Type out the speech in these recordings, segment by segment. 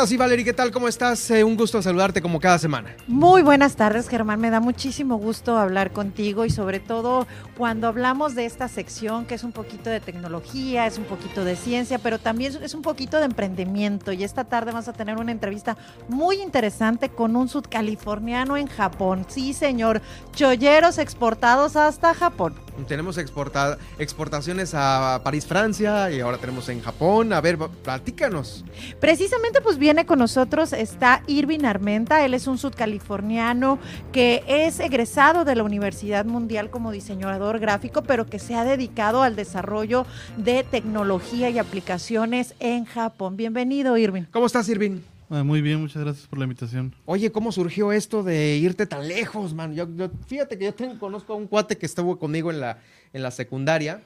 Ahora sí, Valerie, ¿qué tal? ¿Cómo estás? Eh, un gusto saludarte como cada semana. Muy buenas tardes, Germán. Me da muchísimo gusto hablar contigo y sobre todo cuando hablamos de esta sección que es un poquito de tecnología, es un poquito de ciencia, pero también es un poquito de emprendimiento. Y esta tarde vamos a tener una entrevista muy interesante con un sudcaliforniano en Japón. Sí, señor. Cholleros exportados hasta Japón. Tenemos exportaciones a París, Francia y ahora tenemos en Japón. A ver, platícanos. Precisamente pues viene con nosotros está Irving Armenta, él es un sudcaliforniano que es egresado de la Universidad Mundial como diseñador gráfico, pero que se ha dedicado al desarrollo de tecnología y aplicaciones en Japón. Bienvenido, Irving. ¿Cómo estás, Irving? Ah, muy bien, muchas gracias por la invitación. Oye, ¿cómo surgió esto de irte tan lejos, man? Yo, fíjate que yo tengo, conozco a un cuate que estuvo conmigo en la, en la secundaria,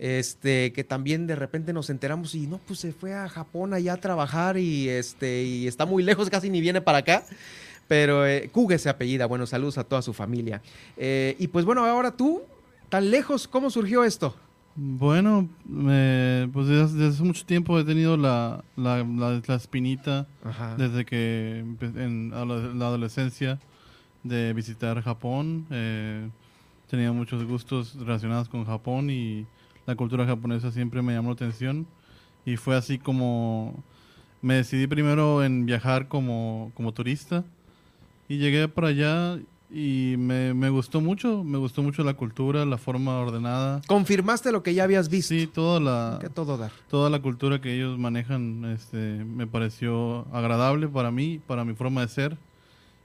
este, que también de repente nos enteramos y no, pues se fue a Japón allá a trabajar y, este, y está muy lejos, casi ni viene para acá. Pero eh, Kuge se apellida, bueno, saludos a toda su familia. Eh, y pues bueno, ahora tú, tan lejos, ¿cómo surgió esto? Bueno, pues desde, hace mucho tiempo he tenido la, la, espinita desde que en la adolescencia de visitar Japón. Eh, tenía muchos gustos relacionados con Japón y la cultura japonesa siempre me llamó la atención. Y fue así como me decidí primero en viajar como, como turista y llegué para allá y me, me, gustó mucho, me gustó mucho la cultura, la forma ordenada. ¿Confirmaste lo que ya habías visto? Sí, toda la, todo dar. toda la cultura que ellos manejan este, me pareció agradable para mí, para mi forma de ser.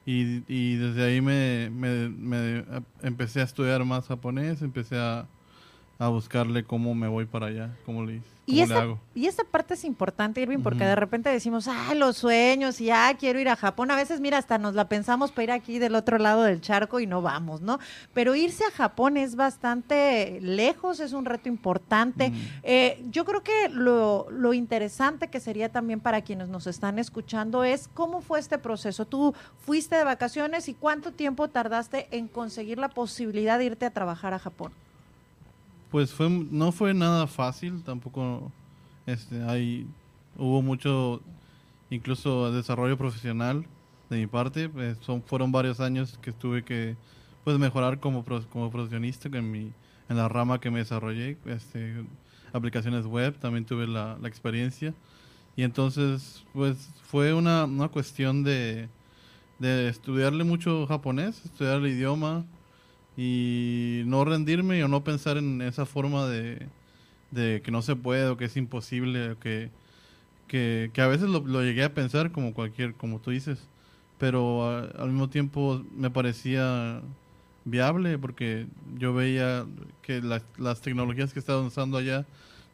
Y, y desde ahí me, me, me, empecé a estudiar más japonés, empecé a, a buscarle cómo me voy para allá, cómo le, y esa. Y esa parte es importante, Irving, porque de repente decimos, ah, los sueños y ah, quiero ir a Japón. A veces, mira, hasta nos la pensamos para ir aquí del otro lado del charco y no vamos, ¿no? Pero irse a Japón es bastante lejos, es un reto importante. Eh, yo creo que lo, lo interesante que sería también para quienes nos están escuchando es cómo fue este proceso. Tú fuiste de vacaciones y cuánto tiempo tardaste en conseguir la posibilidad de irte a trabajar a Japón. Pues fue, no fue nada fácil, tampoco este, hay, hubo mucho, incluso desarrollo profesional de mi parte. Pues, son, fueron varios años que tuve que pues, mejorar como, como profesionista en, mi, en la rama que me desarrollé. Este, aplicaciones web, también tuve la, la experiencia. Y entonces, pues fue una, una cuestión de, de estudiarle mucho japonés, estudiar el idioma, y no rendirme o no pensar en esa forma de, de que no se puede o que es imposible o que, que, a veces lo, llegué a pensar como cualquier, como tú dices, pero al mismo tiempo me parecía viable porque yo veía que las tecnologías que estaban usando allá,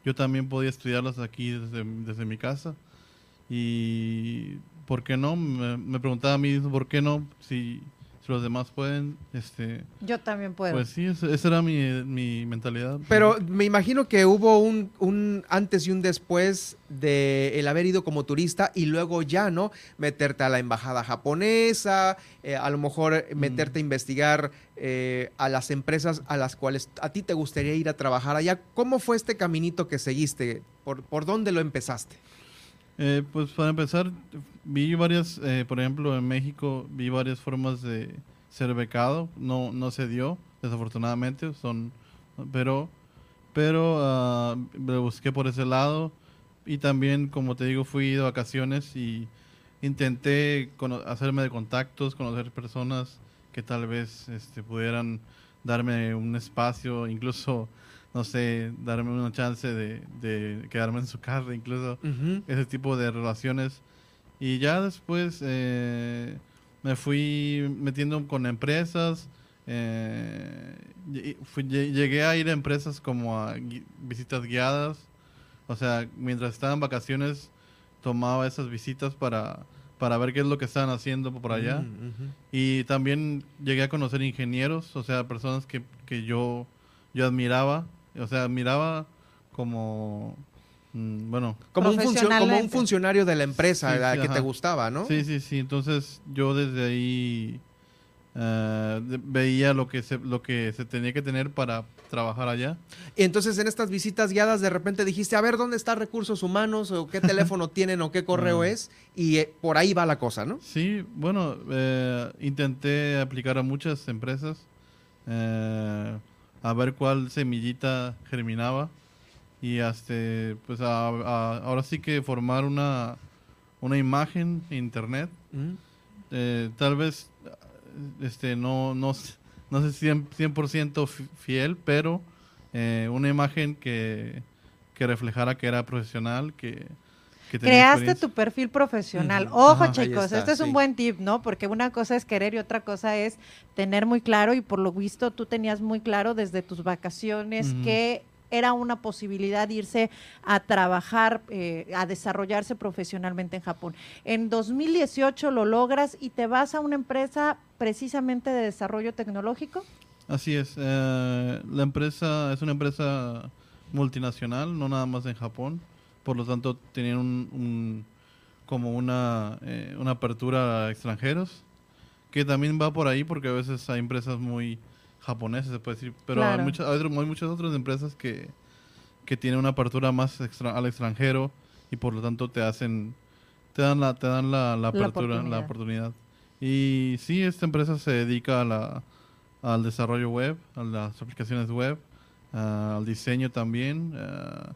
yo también podía estudiarlas aquí desde, desde mi casa. Y ¿por qué no? Me, me preguntaba a mí, ¿por qué no? Si los demás pueden, este... Yo también puedo. Pues sí, esa era mi, mentalidad. Pero me imagino que hubo un, antes y un después de el haber ido como turista y luego ya, ¿no? Meterte a la embajada japonesa, eh, a lo mejor mm. meterte a investigar eh, a las empresas a las cuales a ti te gustaría ir a trabajar allá. ¿Cómo fue este caminito que seguiste? ¿Por, por dónde lo empezaste? Eh, pues para empezar, vi varias, eh, por ejemplo, en México vi varias formas de ser becado. No, no se dio, desafortunadamente, son, pero, pero uh, me busqué por ese lado y también, como te digo, fui de vacaciones y intenté hacerme de contactos, conocer personas que tal vez este, pudieran darme un espacio, incluso no sé, darme una chance de, quedarme en su casa, incluso ese tipo de relaciones. Y ya después eh, me fui metiendo con empresas. Eh, llegué a ir a empresas como a visitas guiadas. O sea, mientras estaba en vacaciones, tomaba esas visitas para, para ver qué es lo que están haciendo por allá. Mm. Y también llegué a conocer ingenieros, o sea, personas que, que yo, yo admiraba, o sea, admiraba como, mm, bueno, Como un, funcio- como un Profesionalmente. funcionario de la empresa Sí, la sí, que te gustaba, ¿no? Sí, sí, sí. Entonces yo desde ahí de- veía lo que se, lo que se tenía que tener para trabajar allá. Y entonces en estas visitas guiadas de repente dijiste, a ver, ¿dónde está recursos humanos? ¿O qué teléfono tienen? ¿O qué correo Ah. es? Y eh, por ahí va la cosa, ¿no? Sí, bueno, eh, intenté aplicar a muchas empresas eh, a ver cuál semillita germinaba y hasta pues a- a- ahora sí que formar una una imagen en internet Mm. eh, tal vez este no no no sé 100%, 100% fi- fiel pero eh, una imagen que que reflejara que era profesional que, Creaste tu perfil profesional. Ojo, Ajá, chicos, está, este es sí. un buen tip, ¿no? Porque una cosa es querer y otra cosa es tener muy claro y por lo visto tú tenías muy claro desde tus vacaciones que era una posibilidad irse a trabajar, eh, a desarrollarse profesionalmente en Japón. En 2018 lo logras y te vas a una empresa precisamente de desarrollo tecnológico. Así es. eh, la empresa es una empresa multinacional, no nada más en Japón. Por lo tanto, tenían un, un- como una, eh, una apertura a extranjeros, que también va por ahí porque a veces hay empresas muy japonesas, se puede decir. Pero Claro. hay, muchas, hay, muchas otras empresas que, que tienen una apertura más extra- al extranjero y por lo tanto te hacen, te dan la, te dan la, la apertura, la oportunidad. oportunidad. Y sí, esta empresa se dedica a la, al desarrollo web, a las aplicaciones web, ah, al diseño también, ah,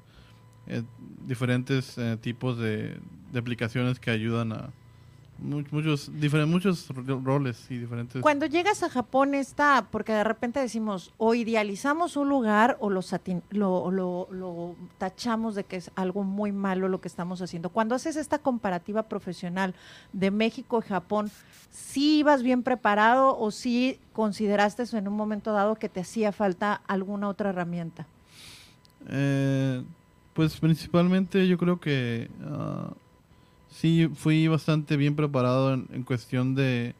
eh, diferentes eh, tipos de, de aplicaciones que ayudan a mu- muchos, diferen- muchos ro- roles y diferentes... Cuando llegas a Japón está, porque de repente decimos, o idealizamos un lugar o lo, satin- lo, lo- lo tachamos de que es algo muy malo lo que estamos haciendo. Cuando haces esta comparativa profesional de México y Japón, ¿sí ibas bien preparado o sí consideraste en un momento dado que te hacía falta alguna otra herramienta? Eh, pues principalmente yo creo que ah, sí fui bastante bien preparado en, en cuestión de,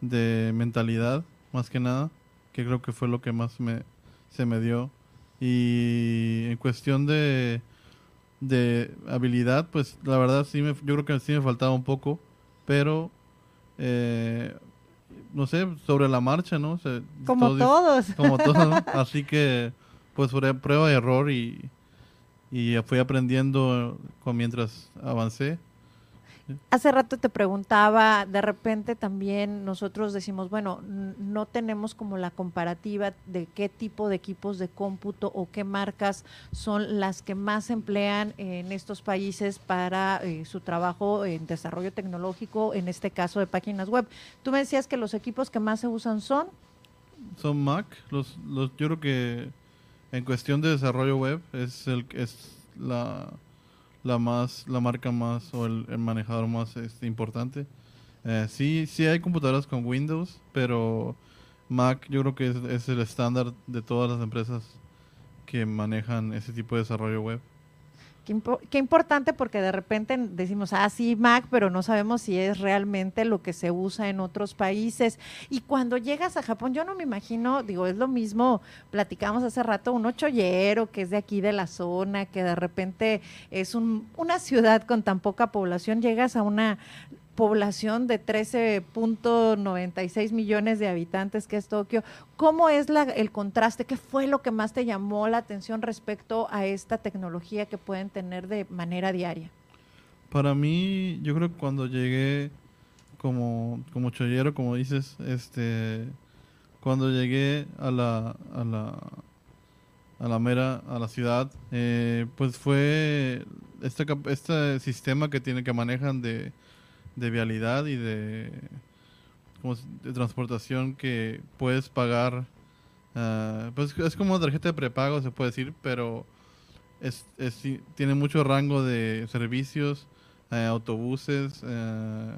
de mentalidad, más que nada, que creo que fue lo que más me, se me dio. Y en cuestión de, de habilidad, pues la verdad sí me, yo creo que sí me faltaba un poco, pero eh, no sé, sobre la marcha, ¿no? O sea, Como todo- todos. como todo, ¿no? Así que, pues, fue prueba y error y, y fui aprendiendo con mientras avancé. Hace rato te preguntaba, de repente también nosotros decimos, bueno, no tenemos como la comparativa de qué tipo de equipos de cómputo o qué marcas son las que más emplean en estos países para eh, su trabajo en desarrollo tecnológico, en este caso de páginas web. Tú me decías que los equipos que más se usan son Son Mac, los, los, yo creo que en cuestión de desarrollo web es el es la, la más la marca más o el, el manejador más este, importante. Eh, sí, sí hay computadoras con Windows, pero Mac yo creo que es, es el estándar de todas las empresas que manejan ese tipo de desarrollo web. Qué, impo- qué importante porque de repente decimos, ah, sí, Mac, pero no sabemos si es realmente lo que se usa en otros países. Y cuando llegas a Japón, yo no me imagino, digo, es lo mismo, platicamos hace rato, un ochollero que es de aquí de la zona, que de repente es un- una ciudad con tan poca población, llegas a una población de 13.96 millones de habitantes que es Tokio. ¿Cómo es la- el contraste? ¿Qué fue lo que más te llamó la atención respecto a esta tecnología que pueden tener de manera diaria? Para mí, yo creo que cuando llegué como, como chollero, como dices, este, cuando llegué a la, a la, a la mera, a la ciudad, eh, pues fue este, este sistema que tiene que manejan de, de vialidad y de, como de transportación que puedes pagar, ah, pues es como tarjeta de prepago, se puede decir, pero es, es- tiene mucho rango de servicios, eh, autobuses, eh,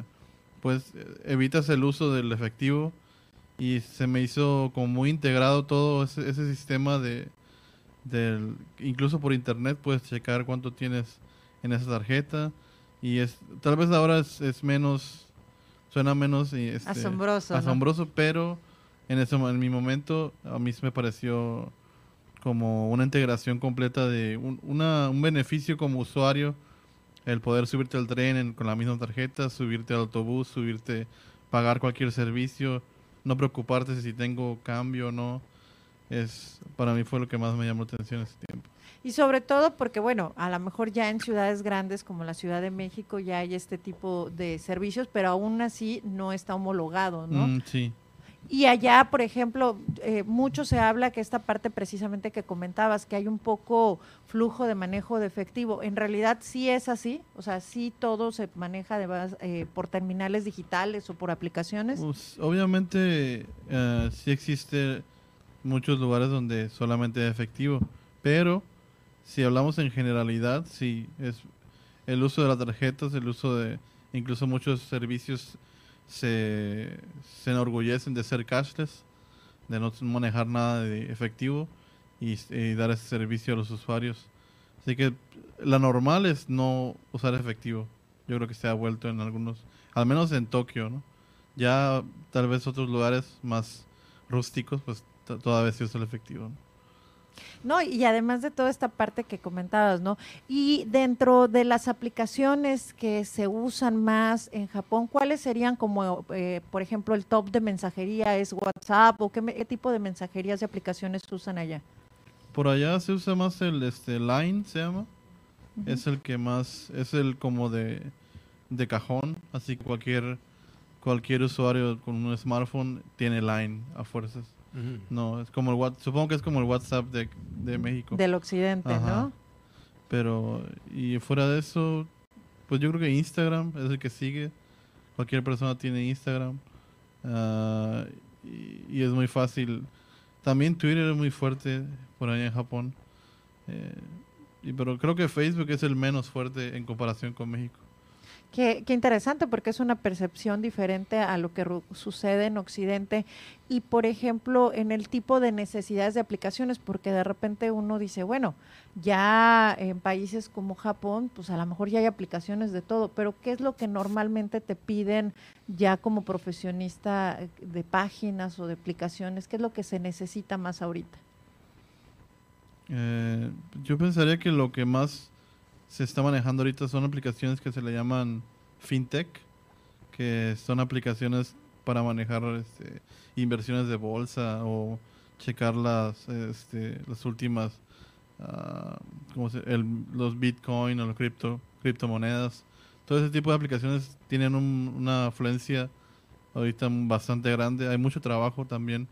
pues evitas el uso del efectivo y se me hizo como muy integrado todo ese, ese sistema de del incluso por internet puedes checar cuánto tienes en esa tarjeta Y es, tal vez ahora es, es menos, suena menos y, este, Asombroso, ¿no? asombroso, pero en, ese, en mi momento a mí se me pareció como una integración completa de un, una- un beneficio como usuario, el poder subirte al tren en- con la misma tarjeta, subirte al autobús, subirte, pagar cualquier servicio, no preocuparte si tengo cambio o no. Es, para mí fue lo que más me llamó la atención ese tiempo. Y sobre todo porque, bueno, a lo mejor ya en ciudades grandes como la Ciudad de México ya hay este tipo de servicios, pero aún así no está homologado, ¿no? Mm, sí. Y allá, por ejemplo, eh, mucho se habla que esta parte precisamente que comentabas, que hay un poco flujo de manejo de efectivo. En realidad sí es así, o sea, sí todo se maneja además eh, por terminales digitales o por aplicaciones. Pues, obviamente eh, sí existe muchos lugares donde solamente es efectivo, pero si hablamos en generalidad, sí es el uso de las tarjetas, el uso de incluso muchos servicios se, se enorgullecen de ser cashless, de no manejar nada de efectivo y, y dar ese servicio a los usuarios. Así que la normal es no usar efectivo. Yo creo que se ha vuelto en algunos, al menos en Tokio, ¿no? Ya tal vez otros lugares más rústicos, pues todavía se usa el efectivo. ¿no? No, y además de toda esta parte que comentabas, ¿no? Y dentro de las aplicaciones que se usan más en Japón, ¿cuáles serían como, eh, por ejemplo, el top de mensajería es WhatsApp o qué, tipo de mensajerías y aplicaciones usan allá? Por allá se usa más el este Line, se llama. Es el que más, es el como de, de cajón, así que cualquier cualquier usuario con un smartphone tiene Line a fuerzas. No, es como el What- supongo que es como el WhatsApp de, de México. Del occidente, Ajá. ¿no? Pero, y fuera de eso, pues yo creo que Instagram es el que sigue. Cualquier persona tiene Instagram. Y, y es muy fácil. También Twitter es muy fuerte por allá en Japón. Eh, y, pero creo que Facebook es el menos fuerte en comparación con México. Qué, qué interesante porque es una percepción diferente a lo que sucede en Occidente y, por ejemplo, en el tipo de necesidades de aplicaciones, porque de repente uno dice, bueno, ya en países como Japón, pues a lo mejor ya hay aplicaciones de todo, pero ¿qué es lo que normalmente te piden ya como profesionista eh, de páginas o de aplicaciones? ¿Qué es lo que se necesita más ahorita? Eh, yo pensaría que lo que más se está manejando ahorita son aplicaciones que se le llaman fintech, que son aplicaciones para manejar este, inversiones de bolsa o checar las, este, las últimas, ah, ¿cómo se- los bitcoin o los cripto, criptomonedas. Todo ese tipo de aplicaciones tienen un- una afluencia ahorita bastante grande. Hay mucho trabajo también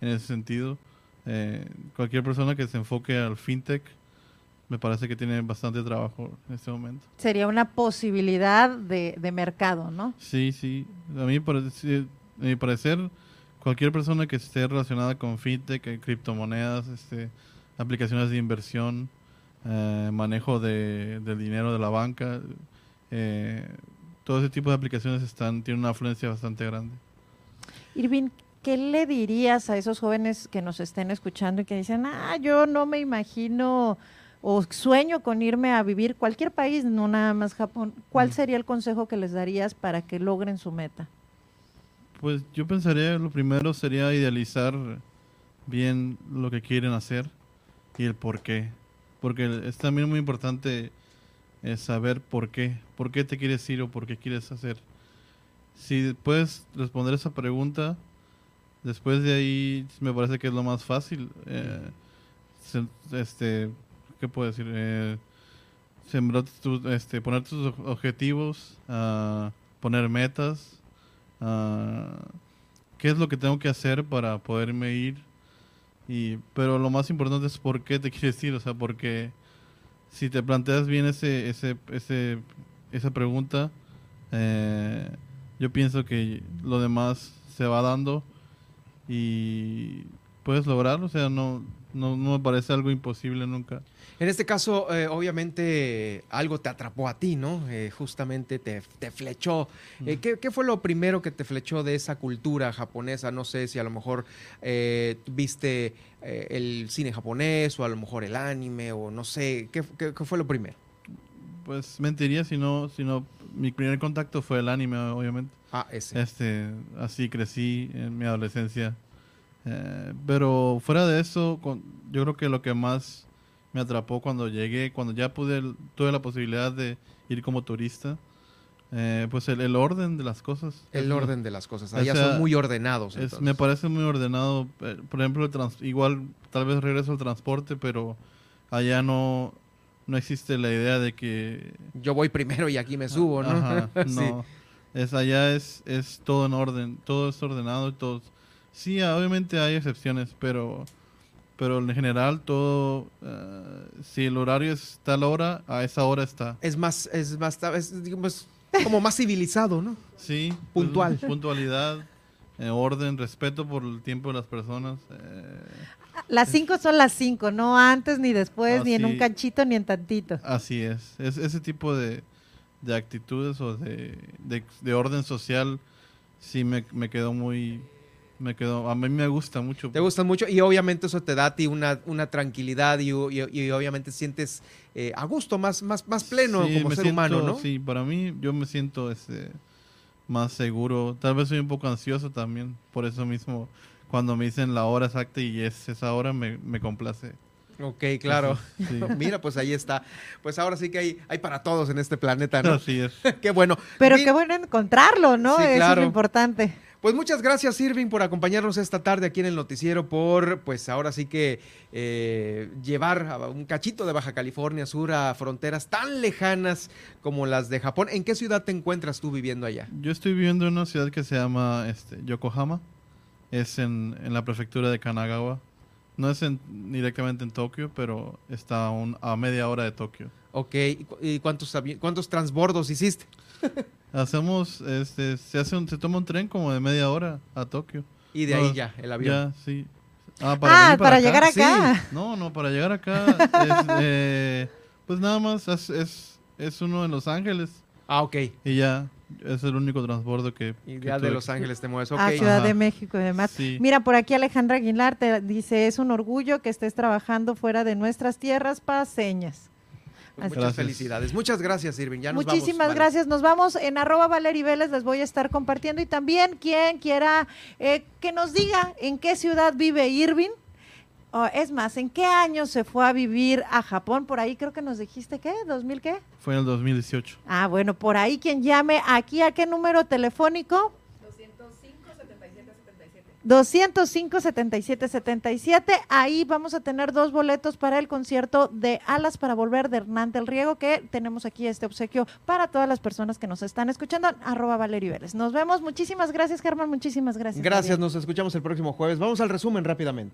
en ese sentido. Eh, cualquier persona que se enfoque al fintech me parece que tiene bastante trabajo en este momento. Sería una posibilidad de, de mercado, ¿no? Sí, sí. A mí, a mi parecer, cualquier persona que esté relacionada con fintech, criptomonedas, este, aplicaciones de inversión, eh, manejo de, del dinero de la banca, eh, todo ese tipo de aplicaciones están tienen una afluencia bastante grande. Irving, ¿qué le dirías a esos jóvenes que nos estén escuchando y que dicen, ah, yo no me imagino o sueño con irme a vivir cualquier país, no nada más Japón? ¿Cuál Mm. sería el consejo que les darías para que logren su meta? Pues yo pensaría lo primero sería idealizar bien lo que quieren hacer y el por qué. Porque es también muy importante eh, saber por qué. ¿Por qué te quieres ir o por qué quieres hacer? Si puedes responder esa pregunta, después de ahí me parece que es lo más fácil. eh, se- este, ¿Qué puedo decir? Eh, sembrar tu- este, poner tus ob- objetivos, ah, poner metas, ah, qué es lo que tengo que hacer para poderme ir. Y, pero lo más importante es por qué te quieres ir, o sea, porque si te planteas bien ese, ese, ese, esa pregunta, eh, yo pienso que lo demás se va dando y puedes lograrlo, o sea, no, no, no me parece algo imposible nunca. En este caso, eh, obviamente, algo te atrapó a ti, ¿no? Eh, justamente te, te flechó. Eh, ¿qué, qué fue lo primero que te flechó de esa cultura japonesa? No sé si a lo mejor eh, viste el cine japonés o a lo mejor el anime o no sé. ¿Qué, qué- qué fue lo primero? pues mentiría si no, si no, mi primer contacto fue el anime, obviamente. Ah, ese. Este, así crecí en mi adolescencia. Eh, pero fuera de eso, con- yo creo que lo que más me atrapó cuando llegué, cuando ya pude, tuve la posibilidad de ir como turista, eh, pues el, el orden de las cosas. El orden de las cosas. o Allá sea, son muy ordenados. es- me parece muy ordenado. eh, Por ejemplo, el trans- igual tal vez regreso al transporte, pero allá no, no existe la idea de que Yo voy primero y aquí me subo, ¿no? Ajá, Sí. no. Es allá es, es todo en orden, todo es ordenado y todo. Sí, obviamente hay excepciones, pero pero en general todo eh, si el horario es tal hora, a esa hora está. Es más, es más, es, digamos, como más civilizado, ¿no? Sí, Puntual. pues, puntualidad, eh, orden, respeto por el tiempo de las personas. eh, Las cinco son las cinco, no antes ni después, Ah, ni en un sí. cachito ni en tantito. así es. es ese tipo de, de actitudes o de, de, de orden social sí me, me quedó muy me quedó a mí me gusta mucho Te gustan mucho y obviamente eso te da a ti una, una tranquilidad y, y- y obviamente sientes eh, a gusto, más, más, más pleno Sí, como ser siento- humano, ¿no? Sí, para mí yo me siento este, más seguro. Tal vez soy un poco ansioso también. Por eso mismo, cuando me dicen la hora exacta y es esa hora, me, me complace. Ok, claro. Sí. Mira, pues ahí está. Pues ahora sí que hay, hay para todos en este planeta, ¿no? Así es. qué bueno. Pero qué bueno encontrarlo, ¿no? Sí, Eso es lo importante. Pues muchas gracias, Irving, por acompañarnos esta tarde aquí en el noticiero, por, pues ahora sí que eh, llevar a un cachito de Baja California Sur a fronteras tan lejanas como las de Japón. ¿En qué ciudad te encuentras tú viviendo allá? Yo estoy viviendo en una ciudad que se llama este, Yokohama. Es en, en la prefectura de Kanagawa. No es en- directamente en Tokio, pero está a, un- a media hora de Tokio. Ok, ¿y cu- ¿y cuántos, cuántos transbordos hiciste? Hacemos, este, se hace un, se toma un tren como de media hora a Tokio. Y de No, ahí ya, el avión. Ya, sí. Ah, ah, para, acá. llegar Sí. acá. No, no, para llegar acá es, eh, pues nada más es, es, es uno en Los Ángeles Ah, ok. y ya es el único transbordo que... Y que ya de Los Ángeles te mueves. Ok. A Ciudad Ajá. de México y demás. Sí. Mira, por aquí Alejandra Aguilar te dice, es un orgullo que estés trabajando fuera de nuestras tierras paseñas. Pues muchas Gracias. felicidades. Muchas gracias, Irving. Ya nos vamos, Muchísimas vale. gracias. Nos vamos en arroba Valery Vélez, les voy a estar compartiendo. Y también quien quiera eh, que nos diga en qué ciudad vive Irving. O, es más, ¿en qué año se fue a vivir a Japón? Por ahí creo que nos dijiste, ¿qué? ¿2000 qué? Fue en el 2018. Ah, bueno, por ahí quien llame aquí, ¿a qué número telefónico? 205 77 77. Ahí vamos a tener dos boletos para el concierto de Alas para Volver de Hernán del Riego, que tenemos aquí este obsequio para todas las personas que nos están escuchando. Arroba Valerio Vélez. Nos vemos. Muchísimas gracias, Germán. Muchísimas gracias. Gracias, nos escuchamos el próximo jueves. Vamos al resumen rápidamente.